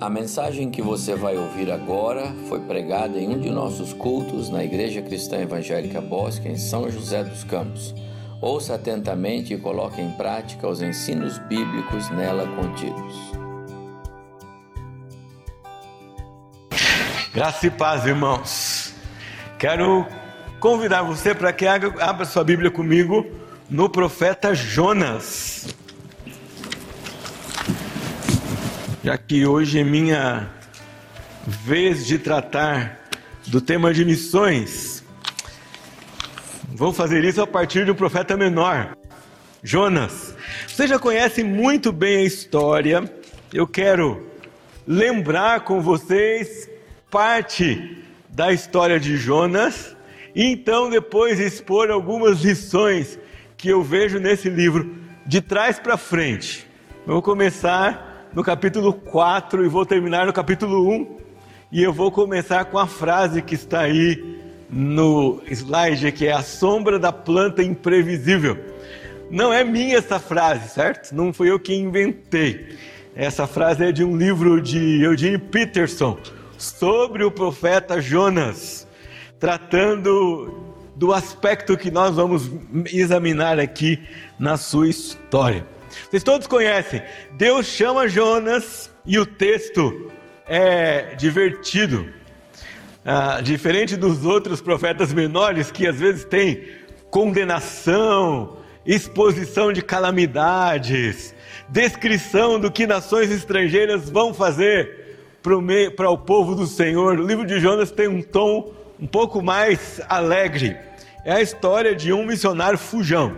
A mensagem que você vai ouvir agora foi pregada em um de nossos cultos na Igreja Cristã Evangélica Bosque, em São José dos Campos. Ouça atentamente e coloque em prática os ensinos bíblicos nela contidos. Graça e paz, irmãos. Quero convidar você para que abra sua Bíblia comigo no profeta Jonas. Já que hoje é minha vez de tratar do tema de missões, vou fazer isso a partir um profeta menor, Jonas. Você já conhece muito bem a história, eu quero lembrar com vocês parte da história de Jonas e então depois expor algumas lições que eu vejo nesse livro de trás para frente. Vou começar no capítulo 4 e vou terminar no capítulo 1. E eu vou começar com a frase que está aí no slide, que é a sombra da planta imprevisível. Não é minha essa frase, certo? Não fui eu que inventei. Essa frase é de um livro de Eugene Peterson sobre o profeta Jonas, tratando do aspecto que nós vamos examinar aqui na sua história. Vocês todos conhecem. Deus chama Jonas e o texto é divertido. Ah, diferente dos outros profetas menores que às vezes têm condenação, exposição de calamidades, descrição do que nações estrangeiras vão fazer para o povo do Senhor. O livro de Jonas tem um tom um pouco mais alegre. É a história de um missionário fujão.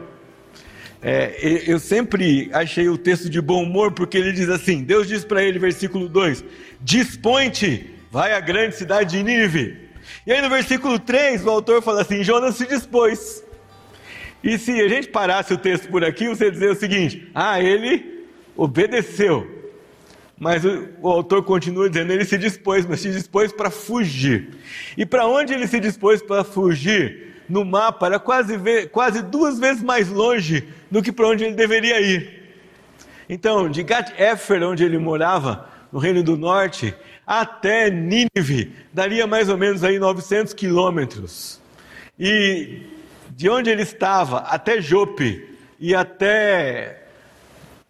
É, eu sempre achei o texto de bom humor, porque ele diz assim: Deus diz para ele, versículo 2: Dispõe-te, vai à grande cidade de Nínive. E aí no versículo 3, o autor fala assim: Jonas se dispôs. E se a gente parasse o texto por aqui, você dizer o seguinte: Ah, ele obedeceu. Mas o, o autor continua dizendo: ele se dispôs, mas se dispôs para fugir. E para onde ele se dispôs para fugir? no mapa era quase, quase duas vezes mais longe do que para onde ele deveria ir. Então, de Gat-Efer, onde ele morava, no Reino do Norte, até Nínive, daria mais ou menos aí 900 quilômetros. E de onde ele estava até Jope e até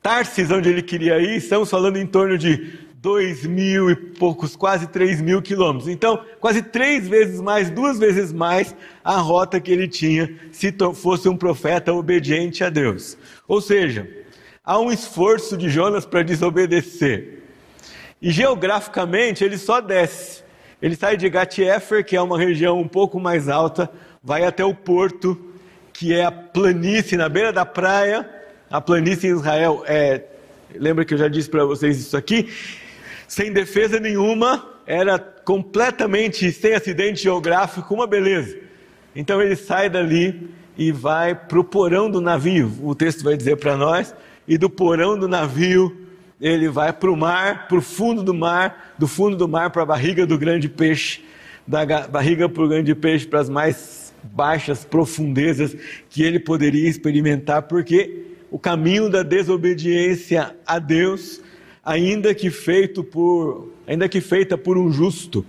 Tarsis, onde ele queria ir, estamos falando em torno de dois mil e poucos, quase três mil quilômetros. Então, quase três vezes mais, duas vezes mais a rota que ele tinha se fosse um profeta obediente a Deus. Ou seja, há um esforço de Jonas para desobedecer. E geograficamente ele só desce. Ele sai de Gat-Efer, que é uma região um pouco mais alta, vai até o porto, que é a planície na beira da praia. A planície em Israel é Lembra que eu já disse para vocês isso aqui? Sem defesa nenhuma, era completamente sem acidente geográfico, uma beleza. Então ele sai dali e vai para o porão do navio, o texto vai dizer para nós, e do porão do navio ele vai para o mar, para o fundo do mar, do fundo do mar para a barriga do grande peixe, da barriga para o grande peixe, para as mais baixas profundezas que ele poderia experimentar, porque o caminho da desobediência a Deus ainda que feito por, ainda que feita por um justo,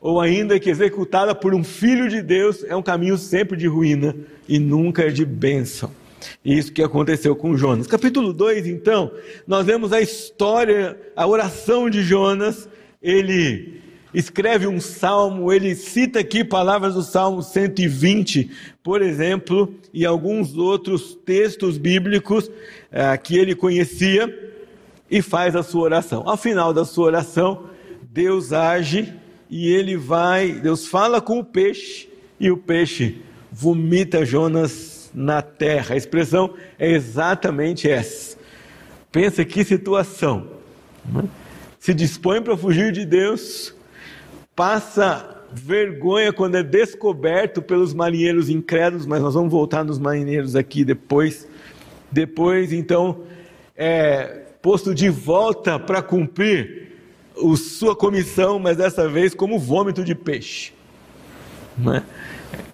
ou ainda que executada por um filho de Deus, é um caminho sempre de ruína e nunca de bênção. Isso que aconteceu com Jonas. Capítulo 2, então, nós vemos a história, a oração de Jonas. Ele escreve um salmo, ele cita aqui palavras do Salmo 120, por exemplo, e alguns outros textos bíblicos eh, que ele conhecia e faz a sua oração. Ao final da sua oração, Deus age e ele vai, Deus fala com o peixe e o peixe vomita Jonas na terra. A expressão é exatamente essa. Pensa que situação. Né? Se dispõe para fugir de Deus, passa vergonha quando é descoberto pelos marinheiros incrédulos, mas nós vamos voltar nos marinheiros aqui depois. Depois, então, é, posto de volta para cumprir a sua comissão, mas dessa vez como vômito de peixe. Né?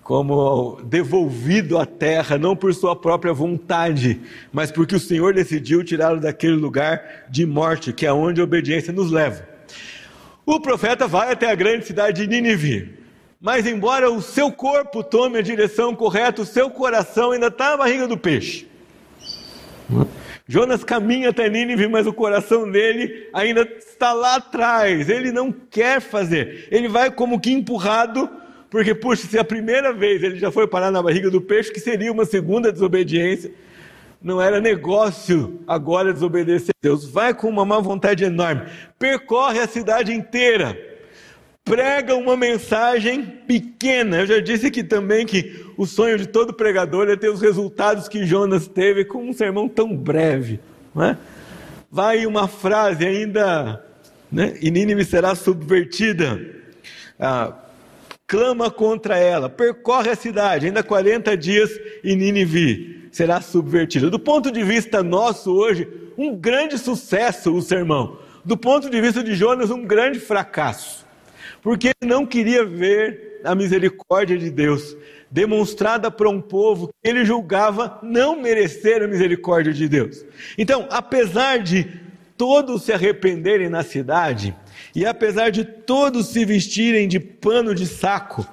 Como devolvido à terra, não por sua própria vontade, mas porque o Senhor decidiu tirá-lo daquele lugar de morte, que é onde a obediência nos leva. O profeta vai até a grande cidade de Nínive. Mas, embora o seu corpo tome a direção correta, o seu coração ainda está na barriga do peixe. Jonas caminha até Nínive, mas o coração dele ainda está lá atrás. Ele não quer fazer. Ele vai como que empurrado, porque, puxa, se a primeira vez ele já foi parar na barriga do peixe, que seria uma segunda desobediência, não era negócio agora desobedecer a Deus. Vai com uma má vontade enorme, percorre a cidade inteira prega uma mensagem pequena. Eu já disse aqui também que o sonho de todo pregador é ter os resultados que Jonas teve com um sermão tão breve. É? Vai uma frase ainda, né? e Nínive será subvertida. Ah, clama contra ela, percorre a cidade, ainda 40 dias e Nínive será subvertida. Do ponto de vista nosso hoje, um grande sucesso o sermão. Do ponto de vista de Jonas, um grande fracasso porque ele não queria ver a misericórdia de Deus demonstrada para um povo que ele julgava não merecer a misericórdia de Deus. Então, apesar de todos se arrependerem na cidade, e apesar de todos se vestirem de pano de saco,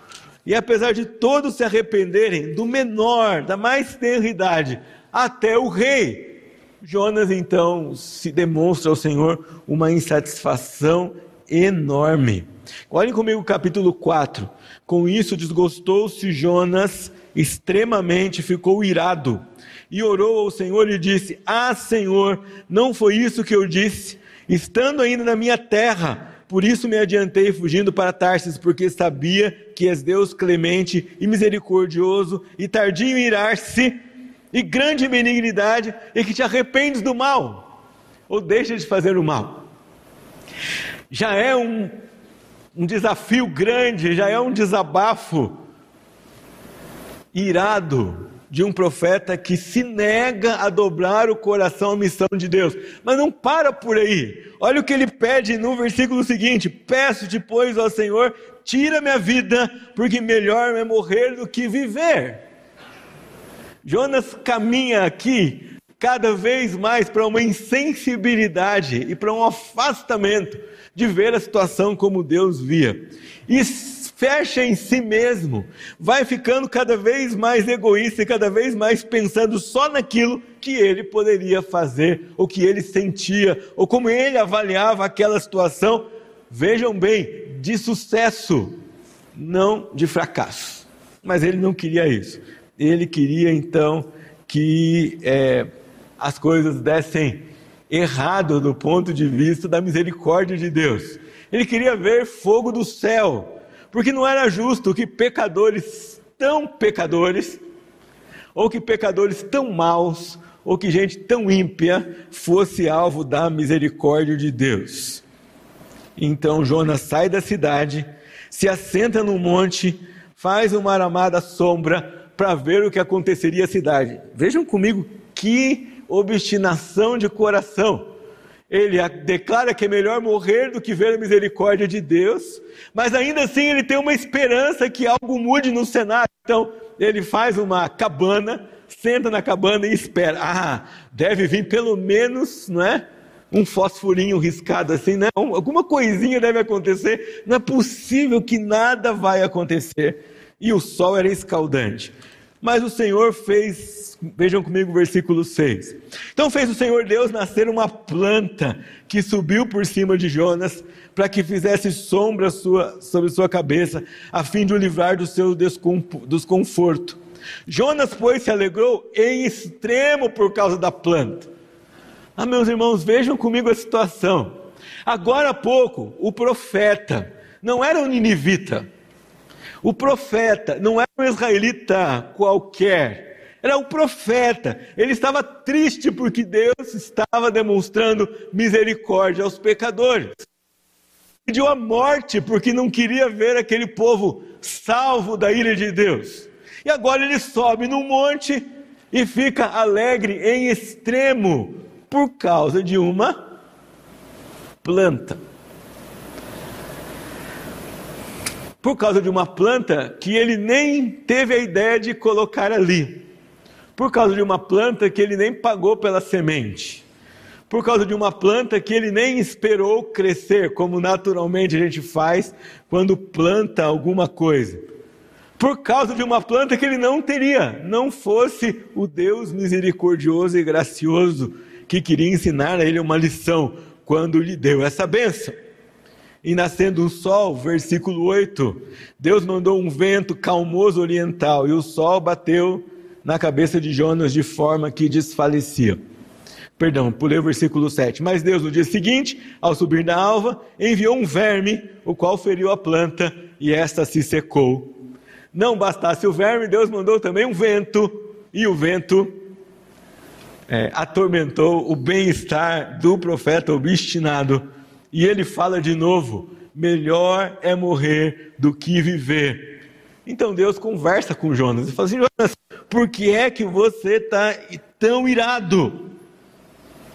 e apesar de todos se arrependerem, do menor, da mais tenra idade, até o rei, Jonas então se demonstra ao Senhor uma insatisfação enorme. Olhem comigo o capítulo 4. Com isso desgostou-se Jonas extremamente, ficou irado e orou ao Senhor e disse: Ah, Senhor, não foi isso que eu disse, estando ainda na minha terra. Por isso me adiantei fugindo para Tarsis, porque sabia que és Deus clemente e misericordioso e tardio em irar-se e grande benignidade e que te arrependes do mal ou deixa de fazer o mal. Já é um um desafio grande, já é um desabafo irado de um profeta que se nega a dobrar o coração à missão de Deus. Mas não para por aí. Olha o que ele pede no versículo seguinte: Peço-te, pois, ao Senhor, tira minha vida, porque melhor é morrer do que viver. Jonas caminha aqui cada vez mais para uma insensibilidade e para um afastamento de ver a situação como Deus via. E fecha em si mesmo, vai ficando cada vez mais egoísta e cada vez mais pensando só naquilo que ele poderia fazer, ou que ele sentia, ou como ele avaliava aquela situação. Vejam bem, de sucesso, não de fracasso. Mas ele não queria isso. Ele queria então que é, as coisas dessem errado do ponto de vista da misericórdia de Deus. Ele queria ver fogo do céu, porque não era justo que pecadores tão pecadores, ou que pecadores tão maus, ou que gente tão ímpia fosse alvo da misericórdia de Deus. Então Jonas sai da cidade, se assenta no monte, faz uma aramada sombra para ver o que aconteceria à cidade. Vejam comigo que obstinação de coração. Ele declara que é melhor morrer do que ver a misericórdia de Deus, mas ainda assim ele tem uma esperança que algo mude no cenário. Então, ele faz uma cabana, senta na cabana e espera. Ah, deve vir pelo menos, não é? Um fosforinho riscado assim, né? Alguma coisinha deve acontecer. Não é possível que nada vai acontecer. E o sol era escaldante. Mas o Senhor fez Vejam comigo o versículo 6. Então fez o Senhor Deus nascer uma planta que subiu por cima de Jonas, para que fizesse sombra sua, sobre sua cabeça, a fim de o livrar do seu desconforto. Jonas, pois, se alegrou em extremo por causa da planta. Ah, meus irmãos, vejam comigo a situação. Agora há pouco, o profeta não era um ninivita. O profeta não era um israelita qualquer era o profeta. Ele estava triste porque Deus estava demonstrando misericórdia aos pecadores. Pediu a morte porque não queria ver aquele povo salvo da ira de Deus. E agora ele sobe num monte e fica alegre em extremo por causa de uma planta. Por causa de uma planta que ele nem teve a ideia de colocar ali por causa de uma planta que ele nem pagou pela semente, por causa de uma planta que ele nem esperou crescer, como naturalmente a gente faz quando planta alguma coisa. Por causa de uma planta que ele não teria, não fosse o Deus misericordioso e gracioso que queria ensinar a ele uma lição quando lhe deu essa bênção. E nascendo um sol, versículo 8, Deus mandou um vento calmoso oriental e o sol bateu na cabeça de Jonas de forma que desfalecia. Perdão, pulei o versículo 7. Mas Deus, no dia seguinte, ao subir da alva, enviou um verme, o qual feriu a planta e esta se secou. Não bastasse o verme, Deus mandou também um vento, e o vento é, atormentou o bem-estar do profeta obstinado. E ele fala de novo: melhor é morrer do que viver. Então Deus conversa com Jonas e fala assim: Jonas, por que é que você está tão irado?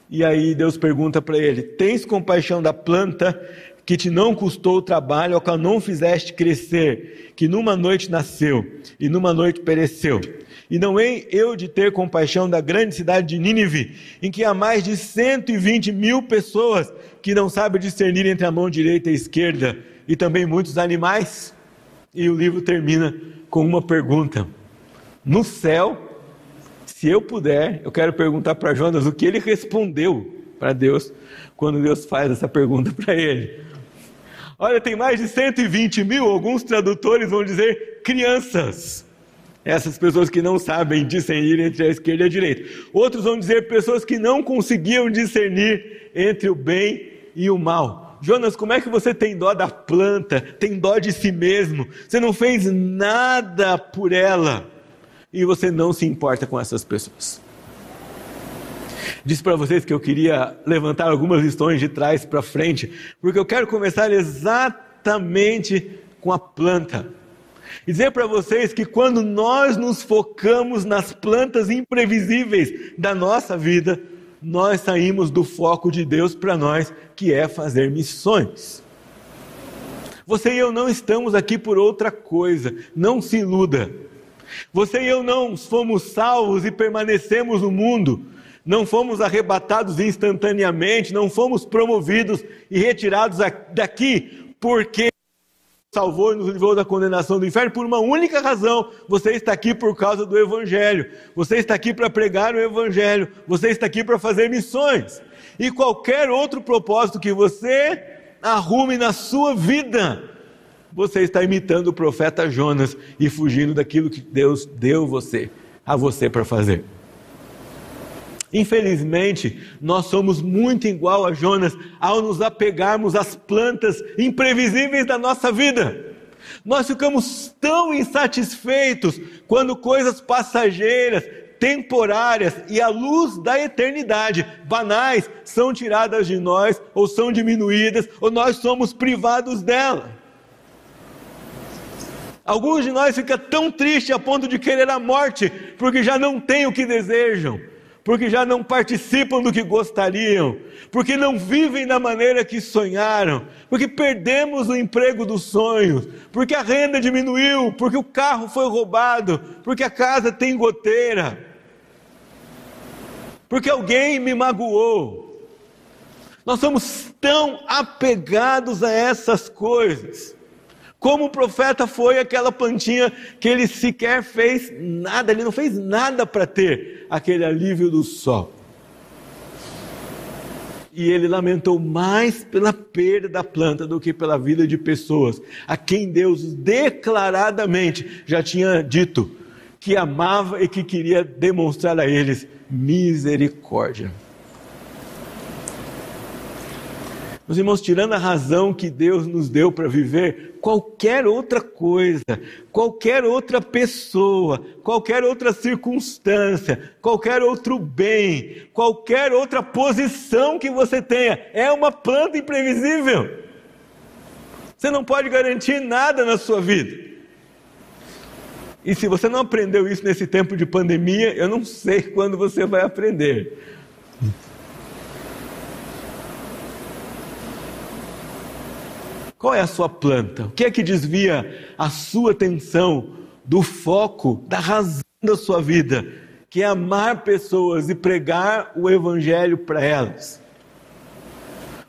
E aí Deus pergunta para ele: Tens compaixão da planta que te não custou o trabalho, ao qual não fizeste crescer, que numa noite nasceu e numa noite pereceu? E não hei eu de ter compaixão da grande cidade de Nínive, em que há mais de 120 mil pessoas que não sabem discernir entre a mão direita e a esquerda, e também muitos animais? E o livro termina com uma pergunta: No céu se eu puder, eu quero perguntar para Jonas o que ele respondeu para Deus quando Deus faz essa pergunta para ele. Olha, tem mais de 120 mil, alguns tradutores vão dizer crianças. Essas pessoas que não sabem discernir entre a esquerda e a direita. Outros vão dizer pessoas que não conseguiam discernir entre o bem e o mal. Jonas, como é que você tem dó da planta, tem dó de si mesmo? Você não fez nada por ela e você não se importa com essas pessoas. Disse para vocês que eu queria levantar algumas lições de trás para frente, porque eu quero começar exatamente com a planta. E dizer para vocês que quando nós nos focamos nas plantas imprevisíveis da nossa vida, nós saímos do foco de Deus para nós, que é fazer missões. Você e eu não estamos aqui por outra coisa, não se iluda. Você e eu não fomos salvos e permanecemos no mundo, não fomos arrebatados instantaneamente, não fomos promovidos e retirados daqui porque salvou e nos livrou da condenação do inferno por uma única razão. Você está aqui por causa do Evangelho. Você está aqui para pregar o Evangelho. Você está aqui para fazer missões. E qualquer outro propósito que você arrume na sua vida, você está imitando o profeta Jonas e fugindo daquilo que Deus deu você, a você para fazer. Infelizmente, nós somos muito igual a Jonas ao nos apegarmos às plantas imprevisíveis da nossa vida. Nós ficamos tão insatisfeitos quando coisas passageiras, temporárias e à luz da eternidade, banais, são tiradas de nós ou são diminuídas ou nós somos privados dela. Alguns de nós ficam tão tristes a ponto de querer a morte, porque já não têm o que desejam, porque já não participam do que gostariam, porque não vivem da maneira que sonharam, porque perdemos o emprego dos sonhos, porque a renda diminuiu, porque o carro foi roubado, porque a casa tem goteira, porque alguém me magoou. Nós somos tão apegados a essas coisas como o profeta foi aquela plantinha que ele sequer fez nada, ele não fez nada para ter aquele alívio do sol. E ele lamentou mais pela perda da planta do que pela vida de pessoas, a quem Deus declaradamente já tinha dito que amava e que queria demonstrar a eles misericórdia. Meus irmãos, tirando a razão que Deus nos deu para viver, qualquer outra coisa, qualquer outra pessoa, qualquer outra circunstância, qualquer outro bem, qualquer outra posição que você tenha, é uma planta imprevisível. Você não pode garantir nada na sua vida. E se você não aprendeu isso nesse tempo de pandemia, eu não sei quando você vai aprender. Qual é a sua planta? O que é que desvia a sua atenção do foco, da razão da sua vida, que é amar pessoas e pregar o evangelho para elas?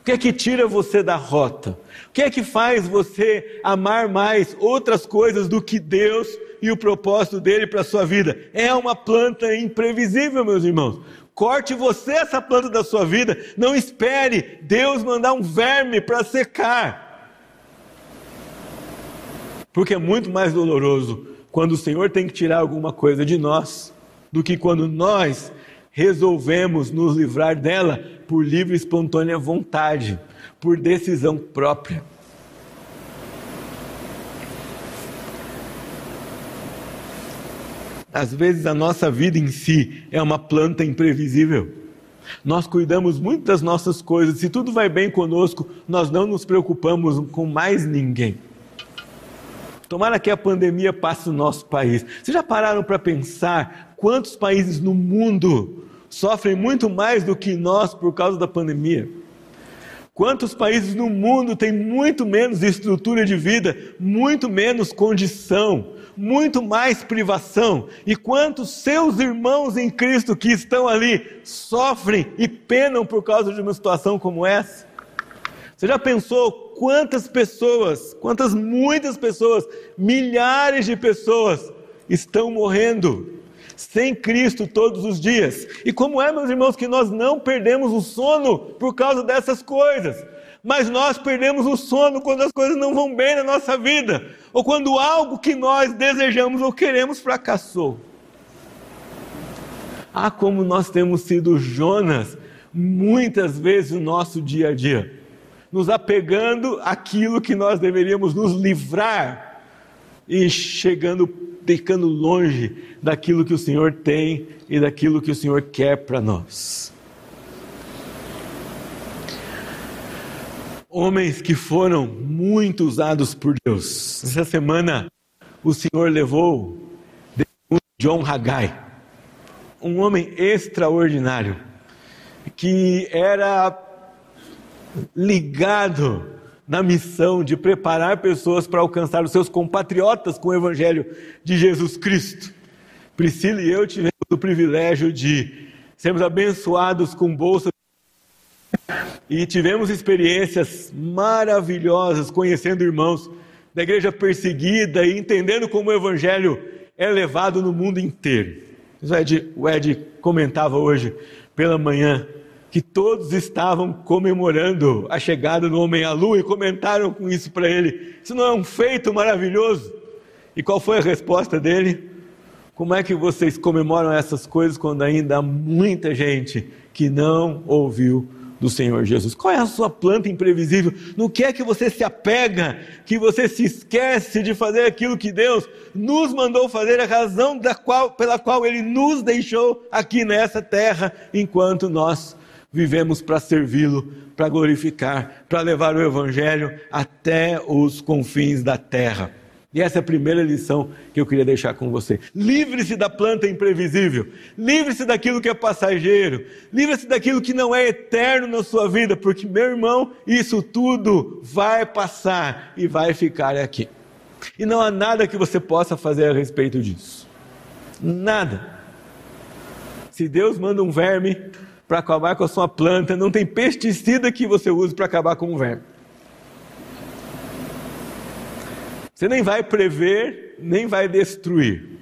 que é que tira você da rota? O que é que faz você amar mais outras coisas do que Deus e o propósito dele para a sua vida? É uma planta imprevisível, meus irmãos. Corte você essa planta da sua vida. Não espere Deus mandar um verme para secar. Porque é muito mais doloroso quando o Senhor tem que tirar alguma coisa de nós do que quando nós resolvemos nos livrar dela por livre e espontânea vontade, por decisão própria. Às vezes a nossa vida em si é uma planta imprevisível. Nós cuidamos muito das nossas coisas, se tudo vai bem conosco, nós não nos preocupamos com mais ninguém. Tomara que a pandemia passe no nosso país. Vocês já pararam para pensar quantos países no mundo sofrem muito mais do que nós por causa da pandemia? Quantos países no mundo têm muito menos estrutura de vida, muito menos condição, muito mais privação. E quantos seus irmãos em Cristo que estão ali sofrem e penam por causa de uma situação como essa? Você já pensou quantas pessoas, quantas muitas pessoas, milhares de pessoas estão morrendo sem Cristo todos os dias? E como é, meus irmãos, que nós não perdemos o sono por causa dessas coisas? mas nós perdemos o sono quando as coisas não vão bem na nossa vida, ou quando algo que nós desejamos ou queremos fracassou. Ah, como nós temos sido Jonas muitas vezes no nosso dia a dia, nos apegando àquilo que nós deveríamos nos livrar e chegando, ficando longe daquilo que o Senhor tem e daquilo que o Senhor quer para nós. homens que foram muito usados por Deus. Essa semana o Senhor levou John Haggai, um homem extraordinário, que era ligado na missão de preparar pessoas para alcançar os seus compatriotas com o Evangelho de Jesus Cristo. Priscila e eu tivemos o privilégio de sermos abençoados com bolsa e tivemos experiências maravilhosas conhecendo irmãos da igreja perseguida e entendendo como o evangelho é levado no mundo inteiro. O Ed, o Ed comentava hoje pela manhã que todos estavam comemorando a chegada do homem à lua e comentaram com isso para ele. Isso não é um feito maravilhoso? E qual foi a resposta dele? Como é que vocês comemoram essas coisas quando ainda há muita gente que não ouviu do Senhor Jesus? Qual é a sua planta imprevisível? No que é que você se apega, que você se esquece de fazer aquilo que Deus nos mandou fazer, a razão da qual, pela qual Ele nos deixou aqui nessa terra, enquanto nós vivemos para servi-lo, para glorificar, para levar o Evangelho até os confins da terra. E essa é a primeira lição que eu queria deixar com você. Livre-se da planta imprevisível. Livre-se daquilo que é passageiro. Livre-se daquilo que não é eterno na sua vida, porque, meu irmão, isso tudo vai passar e vai ficar aqui. E não há nada que você possa fazer a respeito disso. Nada. Se Deus manda um verme para acabar com a sua planta, não tem pesticida que você use para acabar com o verme. Você nem vai prever, nem vai destruir.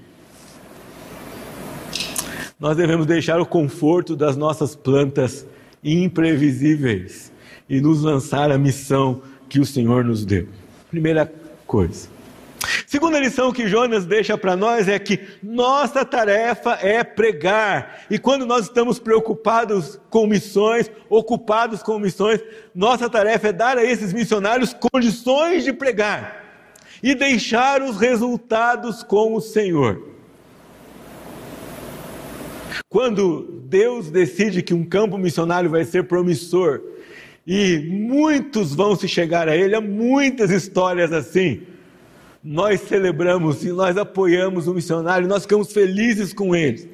Nós devemos deixar o conforto das nossas plantas imprevisíveis e nos lançar a missão que o Senhor nos deu. Primeira coisa. Segunda lição que Jonas deixa para nós é que nossa tarefa é pregar. E quando nós estamos preocupados com missões, ocupados com missões, nossa tarefa é dar a esses missionários condições de pregar e deixar os resultados com o Senhor. Quando Deus decide que um campo missionário vai ser promissor e muitos vão se chegar a ele, há muitas histórias assim. Nós celebramos e nós apoiamos o missionário, nós ficamos felizes com eles.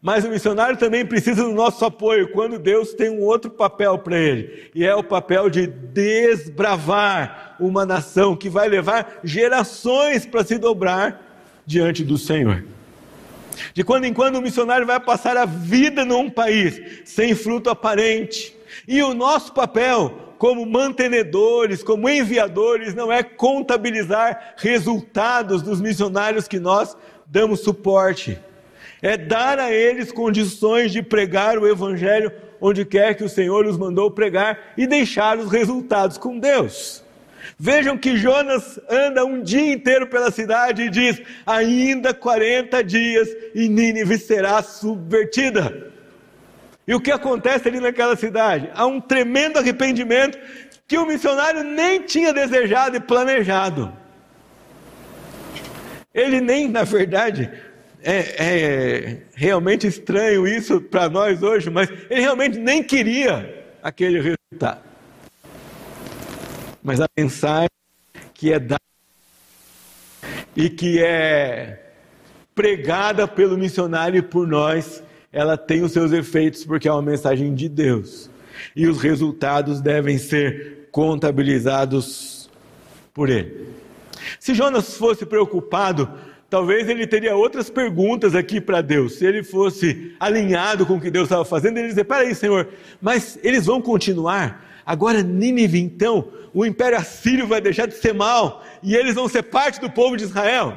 Mas o missionário também precisa do nosso apoio quando Deus tem um outro papel para ele, e é o papel de desbravar uma nação que vai levar gerações para se dobrar diante do Senhor. De quando em quando o missionário vai passar a vida num país sem fruto aparente, E o nosso papel como mantenedores, como enviadores, não é contabilizar resultados dos missionários que nós damos suporte. É dar a eles condições de pregar o Evangelho onde quer que o Senhor os mandou pregar e deixar os resultados com Deus. Vejam que Jonas anda um dia inteiro pela cidade e diz: ainda 40 dias e Nínive será subvertida. E o que acontece ali naquela cidade? Há um tremendo arrependimento que o missionário nem tinha desejado e planejado. Ele nem, na verdade, é, é realmente estranho isso para nós hoje, mas ele realmente nem queria aquele resultado. Mas a mensagem que é dada e que é pregada pelo missionário e por nós, ela tem os seus efeitos porque é uma mensagem de Deus. E os resultados devem ser contabilizados por ele. Se Jonas fosse preocupado Talvez ele teria outras perguntas aqui para Deus. Se ele fosse alinhado com o que Deus estava fazendo, ele dizer: Peraí, Senhor, mas eles vão continuar. Agora, Nínive, então, o império assírio vai deixar de ser mal e eles vão ser parte do povo de Israel.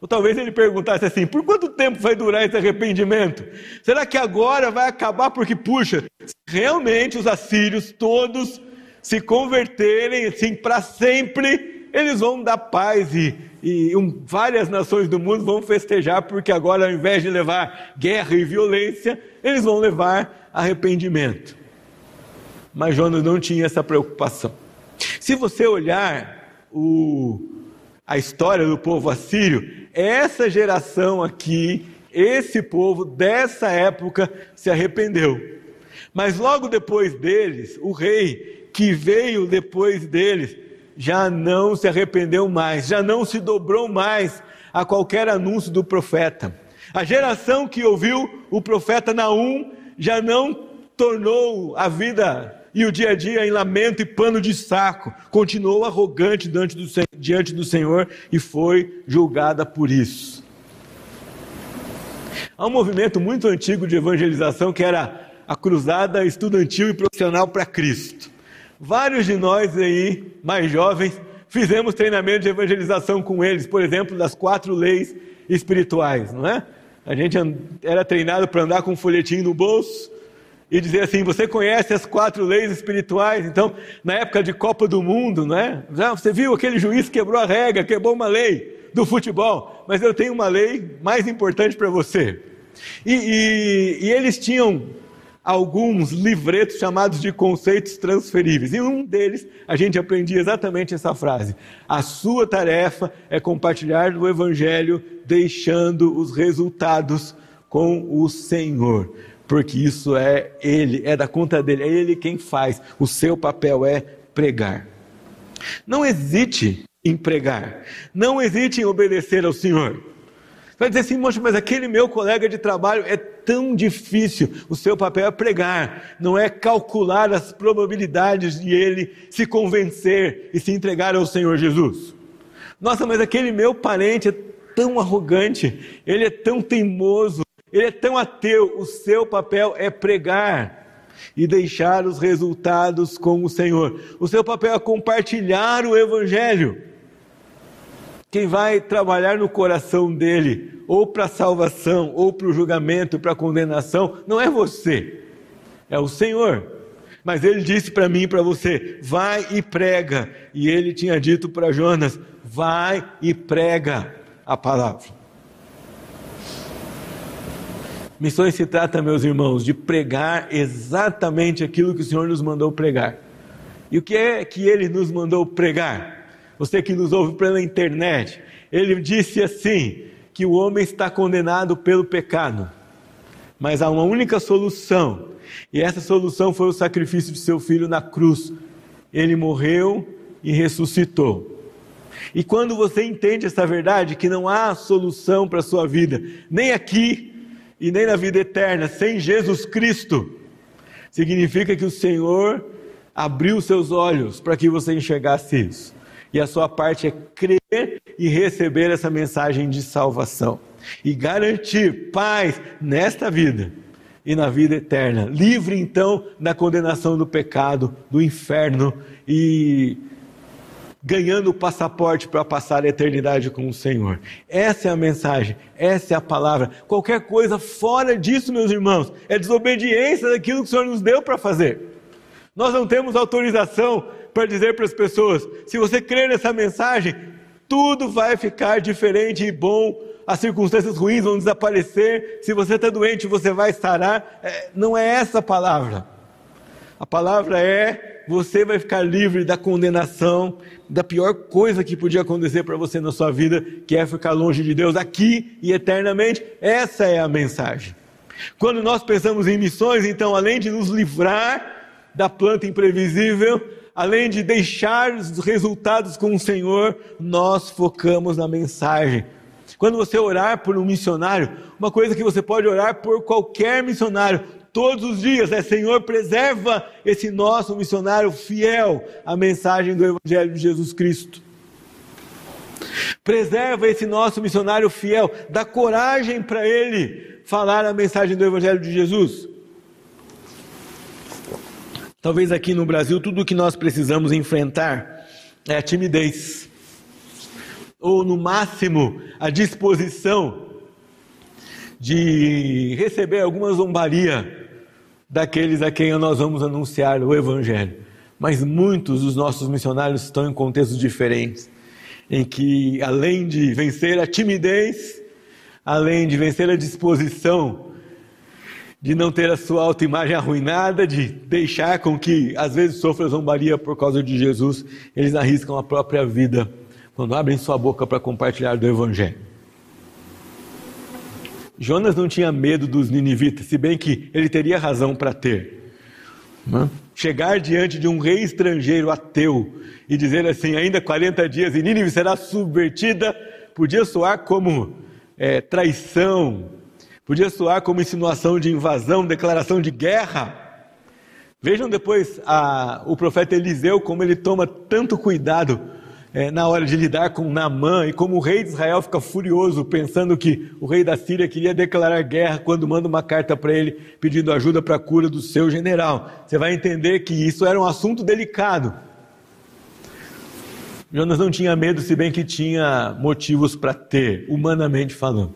Ou talvez ele perguntasse assim: por quanto tempo vai durar esse arrependimento? Será que agora vai acabar? Porque, puxa, realmente os assírios todos se converterem assim para sempre, eles vão dar paz e e um, várias nações do mundo vão festejar, porque agora, ao invés de levar guerra e violência, eles vão levar arrependimento. Mas Jonas não tinha essa preocupação. Se você olhar o, a história do povo assírio, essa geração aqui, esse povo dessa época se arrependeu. Mas logo depois deles, o rei que veio depois deles, já não se arrependeu mais, já não se dobrou mais a qualquer anúncio do profeta. A geração que ouviu o profeta Naum já não tornou a vida e o dia a dia em lamento e pano de saco, continuou arrogante diante do, diante do Senhor e foi julgada por isso. Há um movimento muito antigo de evangelização que era a cruzada estudantil e profissional para Cristo. Vários de nós aí, mais jovens, fizemos treinamento de evangelização com eles, por exemplo, das quatro leis espirituais, não é? A gente era treinado para andar com um folhetim no bolso e dizer assim: Você conhece as quatro leis espirituais? Então, na época de Copa do Mundo, não é? Você viu aquele juiz que quebrou a regra, quebrou uma lei do futebol, mas eu tenho uma lei mais importante para você. E, e, e eles tinham alguns livretos chamados de conceitos transferíveis. E um deles a gente aprendia exatamente essa frase: A sua tarefa é compartilhar o Evangelho, deixando os resultados com o Senhor. Porque isso é Ele, é da conta dele, é Ele quem faz. O seu papel é pregar. Não hesite em pregar, não hesite em obedecer ao Senhor. Vai dizer assim, moço, mas aquele meu colega de trabalho é tão difícil. O seu papel é pregar, não é calcular as probabilidades de ele se convencer e se entregar ao Senhor Jesus. Nossa, mas aquele meu parente é tão arrogante, ele é tão teimoso, ele é tão ateu. O seu papel é pregar e deixar os resultados com o Senhor. O seu papel é compartilhar o Evangelho. Quem vai trabalhar no coração dele, ou para a salvação, ou para o julgamento, para a condenação, não é você, é o Senhor. Mas ele disse para mim e para você: vai e prega. E ele tinha dito para Jonas: vai e prega a palavra. Missões se trata, meus irmãos, de pregar exatamente aquilo que o Senhor nos mandou pregar. E o que é que ele nos mandou pregar? você que nos ouve pela internet, ele disse assim: que o homem está condenado pelo pecado, mas há uma única solução, e essa solução foi o sacrifício de seu filho na cruz. Ele morreu e ressuscitou. E quando você entende essa verdade, que não há solução para a sua vida, nem aqui e nem na vida eterna, sem Jesus Cristo, significa que o Senhor abriu seus olhos para que você enxergasse isso e a sua parte é crer e receber essa mensagem de salvação e garantir paz nesta vida e na vida eterna. Livre então da condenação do pecado, do inferno e ganhando o passaporte para passar a eternidade com o Senhor. Essa é a mensagem, essa é a palavra. Qualquer coisa fora disso, meus irmãos, é desobediência daquilo que o Senhor nos deu para fazer. Nós não temos autorização para dizer para as pessoas: se você crer nessa mensagem, tudo vai ficar diferente e bom, as circunstâncias ruins vão desaparecer, se você está doente, você vai sarar. É, não é essa a palavra. A palavra é: você vai ficar livre da condenação, da pior coisa que podia acontecer para você na sua vida, que é ficar longe de Deus aqui e eternamente. Essa é a mensagem. Quando nós pensamos em missões, então, além de nos livrar da planta imprevisível, além de deixar os resultados com o Senhor, nós focamos na mensagem. Quando você orar por um missionário, uma coisa que você pode orar por qualquer missionário, todos os dias é: Senhor, preserva esse nosso missionário fiel à mensagem do Evangelho de Jesus Cristo. Preserva esse nosso missionário fiel, dá coragem para ele falar a mensagem do Evangelho de Jesus. Talvez aqui no Brasil tudo o que nós precisamos enfrentar é a timidez, ou no máximo a disposição de receber alguma zombaria daqueles a quem nós vamos anunciar o Evangelho. Mas muitos dos nossos missionários estão em contextos diferentes, em que, além de vencer a timidez, além de vencer a disposição de não ter a sua autoimagem arruinada, de deixar com que às vezes sofra zombaria por causa de Jesus, eles arriscam a própria vida quando abrem sua boca para compartilhar do Evangelho. Jonas não tinha medo dos ninivitas, se bem que ele teria razão para ter. Chegar diante de um rei estrangeiro ateu e dizer assim, ainda 40 dias e Nínive será subvertida, podia soar como é, traição, podia soar como insinuação de invasão, declaração de guerra. Vejam depois a, o profeta Eliseu como ele toma tanto cuidado é, na hora de lidar com Naamã e como o rei de Israel fica furioso pensando que o rei da Síria queria declarar guerra quando manda uma carta para ele pedindo ajuda para a cura do seu general. Você vai entender que isso era um assunto delicado. Jonas não tinha medo, se bem que tinha motivos para ter, humanamente falando.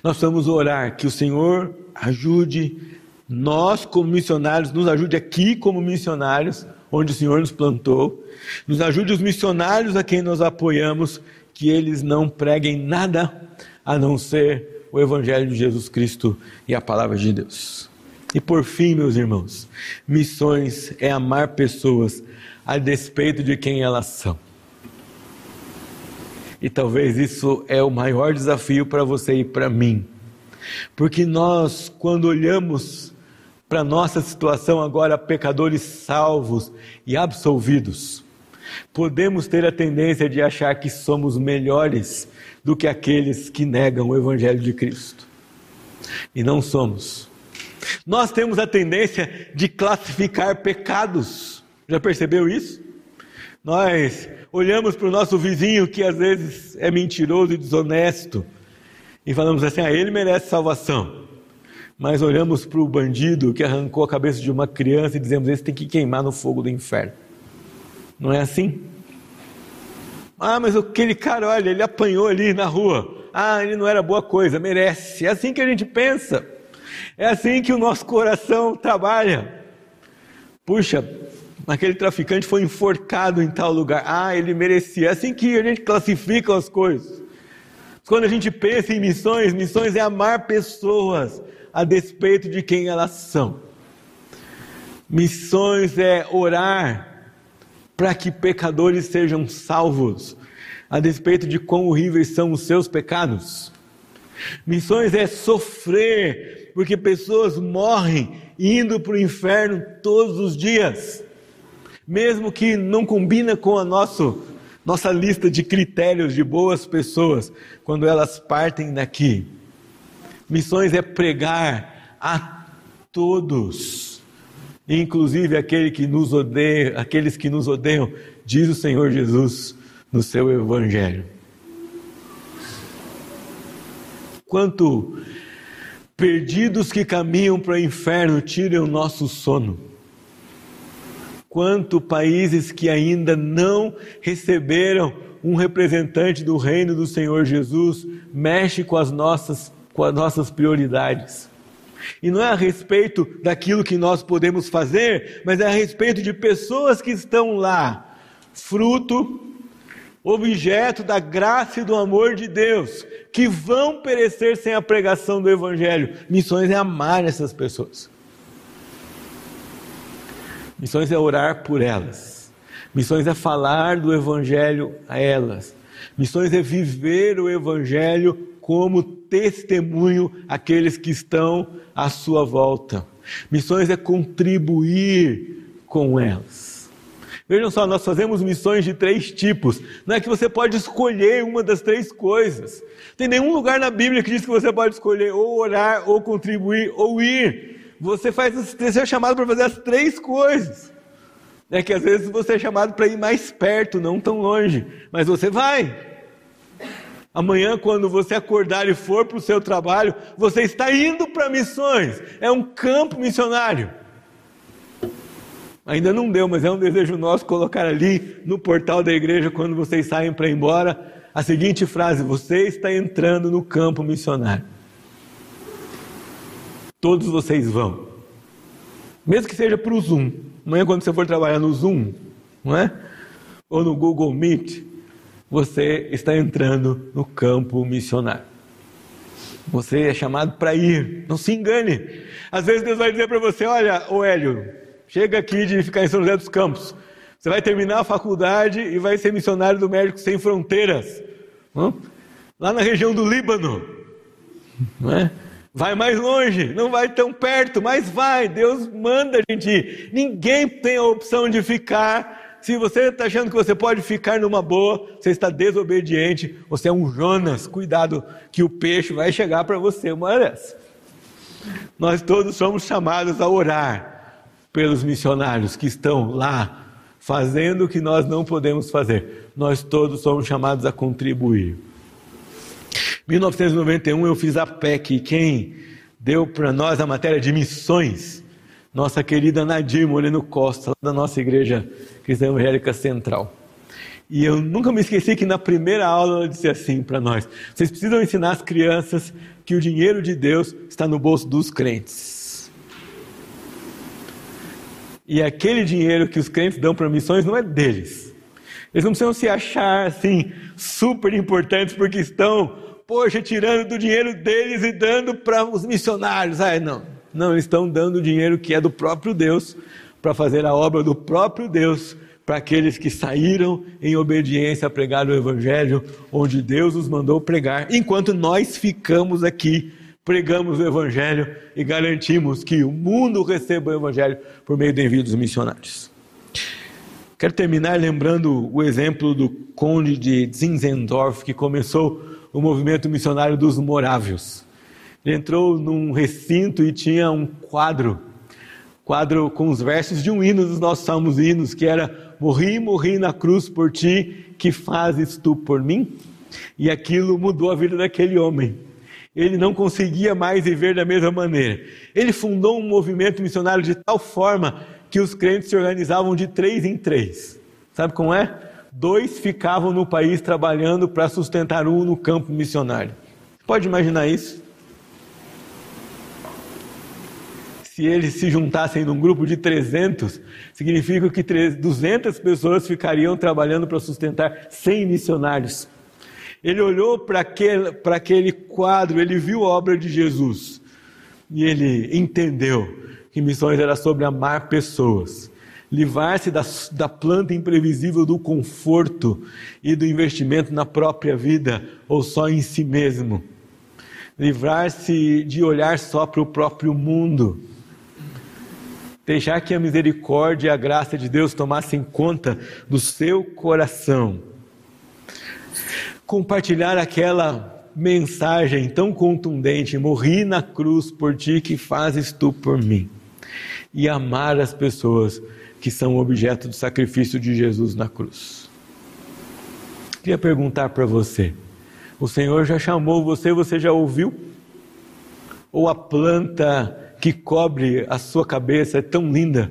Nós precisamos orar que o Senhor ajude nós, como missionários, nos ajude aqui como missionários onde o Senhor nos plantou. Nos ajude os missionários a quem nós apoiamos, que eles não preguem nada a não ser o Evangelho de Jesus Cristo e a palavra de Deus. E por fim, meus irmãos, missões é amar pessoas a despeito de quem elas são. E talvez isso é o maior desafio para você e para mim. Porque nós, quando olhamos para nossa situação agora, pecadores salvos e absolvidos. Podemos ter a tendência de achar que somos melhores do que aqueles que negam o Evangelho de Cristo. E não somos. Nós temos a tendência de classificar pecados. Já percebeu isso? Nós olhamos para o nosso vizinho que às vezes é mentiroso e desonesto e falamos assim: ah, ele merece salvação mas olhamos para o bandido que arrancou a cabeça de uma criança e dizemos: esse tem que queimar no fogo do inferno. Não é assim? Ah, mas aquele cara, olha, ele apanhou ali na rua. Ah, ele não era boa coisa, merece. É assim que a gente pensa. É assim que o nosso coração trabalha. Puxa, aquele traficante foi enforcado em tal lugar. Ah, ele merecia. É assim que a gente classifica as coisas. Quando a gente pensa em missões, missões é amar pessoas, a despeito de quem elas são. Missões é orar para que pecadores sejam salvos, a despeito de quão horríveis são os seus pecados. Missões é sofrer, porque pessoas morrem indo para o inferno todos os dias, mesmo que não combina com a nosso, nossa lista de critérios de boas pessoas, quando elas partem daqui. Missões é pregar a todos, inclusive aquele que nos odeia, aqueles que nos odeiam, diz o Senhor Jesus no seu Evangelho. Quanto Perdidos que caminham para o inferno, tirem o nosso sono. Quanto países que ainda não receberam um representante do reino do Senhor Jesus mexe com as nossas, com as nossas prioridades. E não é a respeito daquilo que nós podemos fazer, mas é a respeito de pessoas que estão lá, fruto, objeto da graça e do amor de Deus, que vão perecer sem a pregação do Evangelho. Missões é amar essas pessoas. Missões é orar por elas. Missões é falar do Evangelho a elas. Missões é viver o Evangelho como testemunho àqueles que estão à sua volta. Missões é contribuir com elas. Vejam só, nós fazemos missões de três tipos. Não é que você pode escolher uma das três coisas. Tem nenhum lugar na Bíblia que diz que você pode escolher ou orar, ou contribuir, ou ir. Você faz, você é chamado para fazer as três coisas. É que às vezes você é chamado para ir mais perto, não tão longe, mas você vai. Amanhã, quando você acordar e for para o seu trabalho, você está indo para missões. É um campo missionário. Ainda não deu, mas é um desejo nosso colocar ali no portal da igreja, quando vocês saem para ir embora, a seguinte frase: Você está entrando no campo missionário. Todos vocês vão. Mesmo que seja para o Zoom. Amanhã, quando você for trabalhar no Zoom, não é? Ou no Google Meet, você está entrando no campo missionário. Você é chamado para ir, não se engane. Às vezes Deus vai dizer para você: Olha, ô Hélio, chega aqui de ficar em São José dos Campos. Você vai terminar a faculdade e vai ser missionário do Médicos Sem Fronteiras. Não? Lá na região do Líbano. Não é? Vai mais longe, não vai tão perto, mas vai. Deus manda a gente ir. Ninguém tem a opção de ficar se você está achando que você pode ficar numa boa, você está desobediente, você é um Jonas. Cuidado, que o peixe vai chegar para você uma hora dessa. Nós todos somos chamados a orar pelos missionários que estão lá fazendo o que nós não podemos fazer. Nós todos somos chamados a contribuir. Em 1991 eu fiz a PEC, quem deu para nós a matéria de missões nossa querida Nadir Moreno Costa, da nossa igreja cristã evangélica central. E eu nunca me esqueci que na primeira aula ela disse assim para nós: vocês precisam ensinar as crianças que o dinheiro de Deus está no bolso dos crentes. E aquele dinheiro que os crentes dão para missões não é deles. Eles não precisam se achar assim super importantes porque estão, poxa, tirando do dinheiro deles e dando para os missionários. Ah, não. Não, eles estão dando o dinheiro que é do próprio Deus para fazer a obra do próprio Deus para aqueles que saíram em obediência a pregar o Evangelho, onde Deus os mandou pregar, enquanto nós ficamos aqui, pregamos o Evangelho e garantimos que o mundo receba o Evangelho por meio do envio dos missionários. Quero terminar lembrando o exemplo do conde de Zinzendorf, que começou o movimento missionário dos Morávios. Ele entrou num recinto e tinha um quadro, quadro com os versos de um hino dos nossos salmos hinos, que era Morri, morri na cruz por ti, que fazes tu por mim? E aquilo mudou a vida daquele homem. Ele não conseguia mais viver da mesma maneira. Ele fundou um movimento missionário de tal forma que os crentes se organizavam de três em três. Sabe como é? Dois ficavam no país trabalhando para sustentar um no campo missionário. Pode imaginar isso? se eles se juntassem num grupo de 300, significa que 200 pessoas ficariam trabalhando para sustentar 100 missionários. Ele olhou para aquele, aquele quadro, ele viu a obra de Jesus e ele entendeu que missões era sobre amar pessoas, livrar-se da, da planta imprevisível do conforto e do investimento na própria vida ou só em si mesmo, livrar-se de olhar só para o próprio mundo Deixar que a misericórdia e a graça de Deus tomassem conta do seu coração. Compartilhar aquela mensagem tão contundente: morri na cruz por ti, que fazes tu por mim. E amar as pessoas que são objeto do sacrifício de Jesus na cruz. Queria perguntar para você: o Senhor já chamou você, você já ouviu? Ou a planta que cobre a sua cabeça é tão linda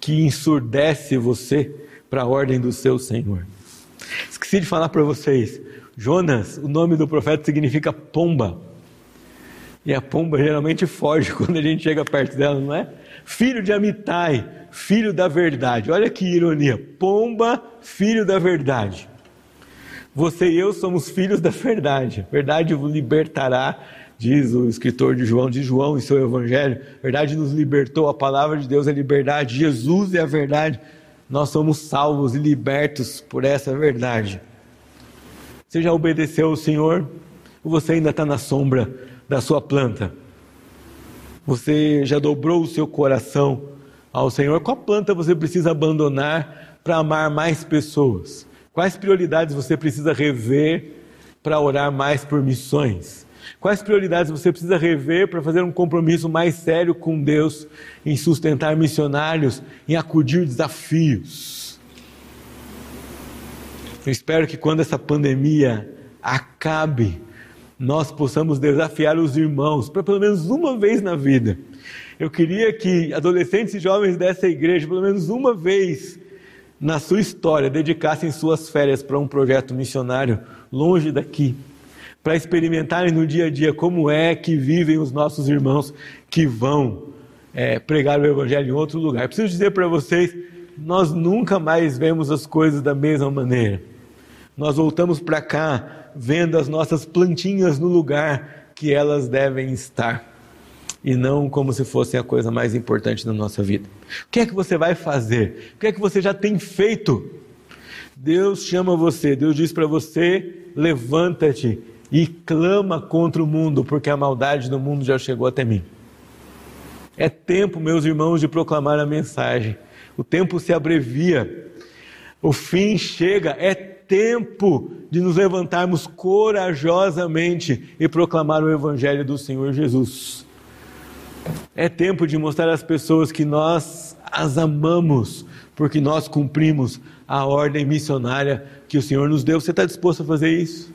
que ensurdece você para a ordem do seu Senhor. Esqueci de falar para vocês, Jonas, o nome do profeta significa pomba. E a pomba geralmente foge quando a gente chega perto dela, não é? Filho de Amitai, filho da verdade. Olha que ironia. Pomba, filho da verdade. Você e eu somos filhos da verdade. A verdade vos libertará, diz o escritor de João, de João em seu evangelho. A verdade nos libertou, a palavra de Deus é liberdade, Jesus é a verdade. Nós somos salvos e libertos por essa verdade. Você já obedeceu ao Senhor? Ou você ainda está na sombra da sua planta? Você já dobrou o seu coração ao Senhor? Qual planta você precisa abandonar para amar mais pessoas? Quais prioridades você precisa rever para orar mais por missões? Quais prioridades você precisa rever para fazer um compromisso mais sério com Deus em sustentar missionários, em acudir desafios? Eu espero que quando essa pandemia acabe, nós possamos desafiar os irmãos para pelo menos uma vez na vida. Eu queria que adolescentes e jovens dessa igreja, pelo menos uma vez na sua história, dedicassem suas férias para um projeto missionário longe daqui, para experimentarem no dia a dia como é que vivem os nossos irmãos que vão é, pregar o Evangelho em outro lugar. Eu preciso dizer para vocês, nós nunca mais vemos as coisas da mesma maneira. Nós voltamos para cá vendo as nossas plantinhas no lugar que elas devem estar e não como se fossem a coisa mais importante da nossa vida. O que é que você vai fazer? O que é que você já tem feito? Deus chama você, Deus diz para você: levanta-te e clama contra o mundo, porque a maldade do mundo já chegou até mim. É tempo, meus irmãos, de proclamar a mensagem. O tempo se abrevia, o fim chega, é tempo de nos levantarmos corajosamente e proclamar o Evangelho do Senhor Jesus. É tempo de mostrar às pessoas que nós as amamos, porque nós cumprimos a ordem missionária que o Senhor nos deu. Você está disposto a fazer isso?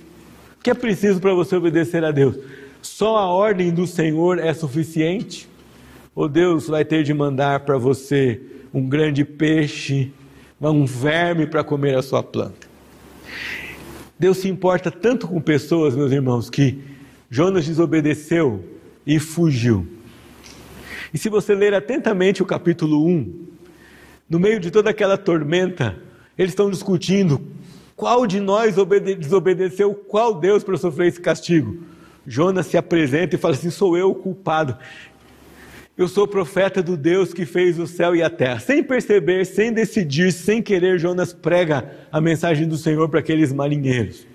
O que é preciso para você obedecer a Deus? Só a ordem do Senhor é suficiente? Ou Deus vai ter de mandar para você um grande peixe, um verme para comer a sua planta? Deus se importa tanto com pessoas, meus irmãos, que Jonas desobedeceu e fugiu. E se você ler atentamente o capítulo 1, no meio de toda aquela tormenta, eles estão discutindo qual de nós desobedeceu qual Deus para sofrer esse castigo. Jonas se apresenta e fala assim: sou eu o culpado. Eu sou profeta do Deus que fez o céu e a terra. Sem perceber, sem decidir, sem querer, Jonas prega a mensagem do Senhor para aqueles marinheiros.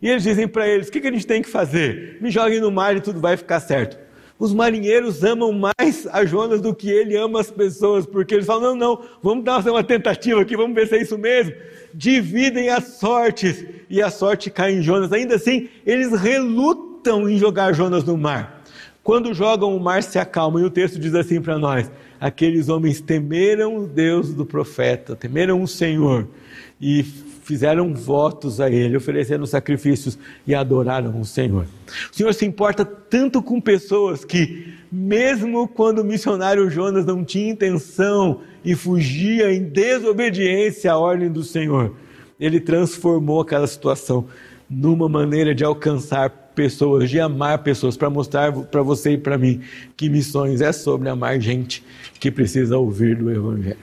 E eles dizem para eles: o que, que a gente tem que fazer? Me joguem no mar e tudo vai ficar certo. Os marinheiros amam mais a Jonas do que ele ama as pessoas, porque eles falam: não, não, vamos dar uma tentativa aqui, vamos ver se é isso mesmo. Dividem as sortes e a sorte cai em Jonas. Ainda assim, eles relutam em jogar Jonas no mar. Quando jogam, o mar se acalma, e o texto diz assim para nós: aqueles homens temeram o Deus do profeta, temeram o Senhor e fizeram votos a Ele, ofereceram sacrifícios e adoraram o Senhor. O Senhor se importa tanto com pessoas que, mesmo quando o missionário Jonas não tinha intenção e fugia em desobediência à ordem do Senhor, ele transformou aquela situação numa maneira de alcançar pessoas, de amar pessoas, para mostrar para você e para mim que missões é sobre amar gente que precisa ouvir do Evangelho.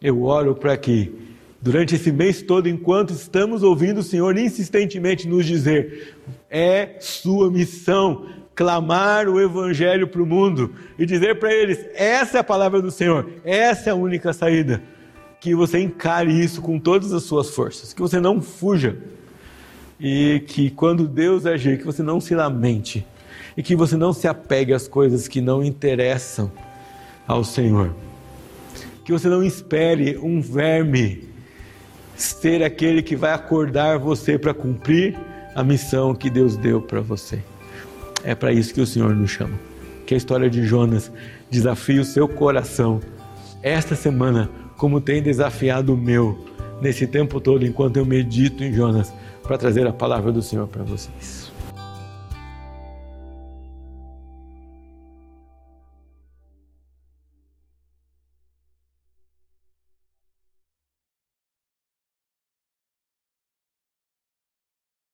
Eu oro para que durante esse mês todo, enquanto estamos ouvindo o Senhor insistentemente nos dizer: é sua missão clamar o Evangelho para o mundo e dizer para eles: essa é a palavra do Senhor, essa é a única saída. Que você encare isso com todas as suas forças, que você não fuja e que quando Deus agir, que você não se lamente e que você não se apegue às coisas que não interessam ao Senhor. Que você não espere um verme ser aquele que vai acordar você para cumprir a missão que Deus deu para você. É para isso que o Senhor nos chama. Que a história de Jonas desafie o seu coração esta semana, como tem desafiado o meu nesse tempo todo enquanto eu medito em Jonas para trazer a palavra do Senhor para vocês.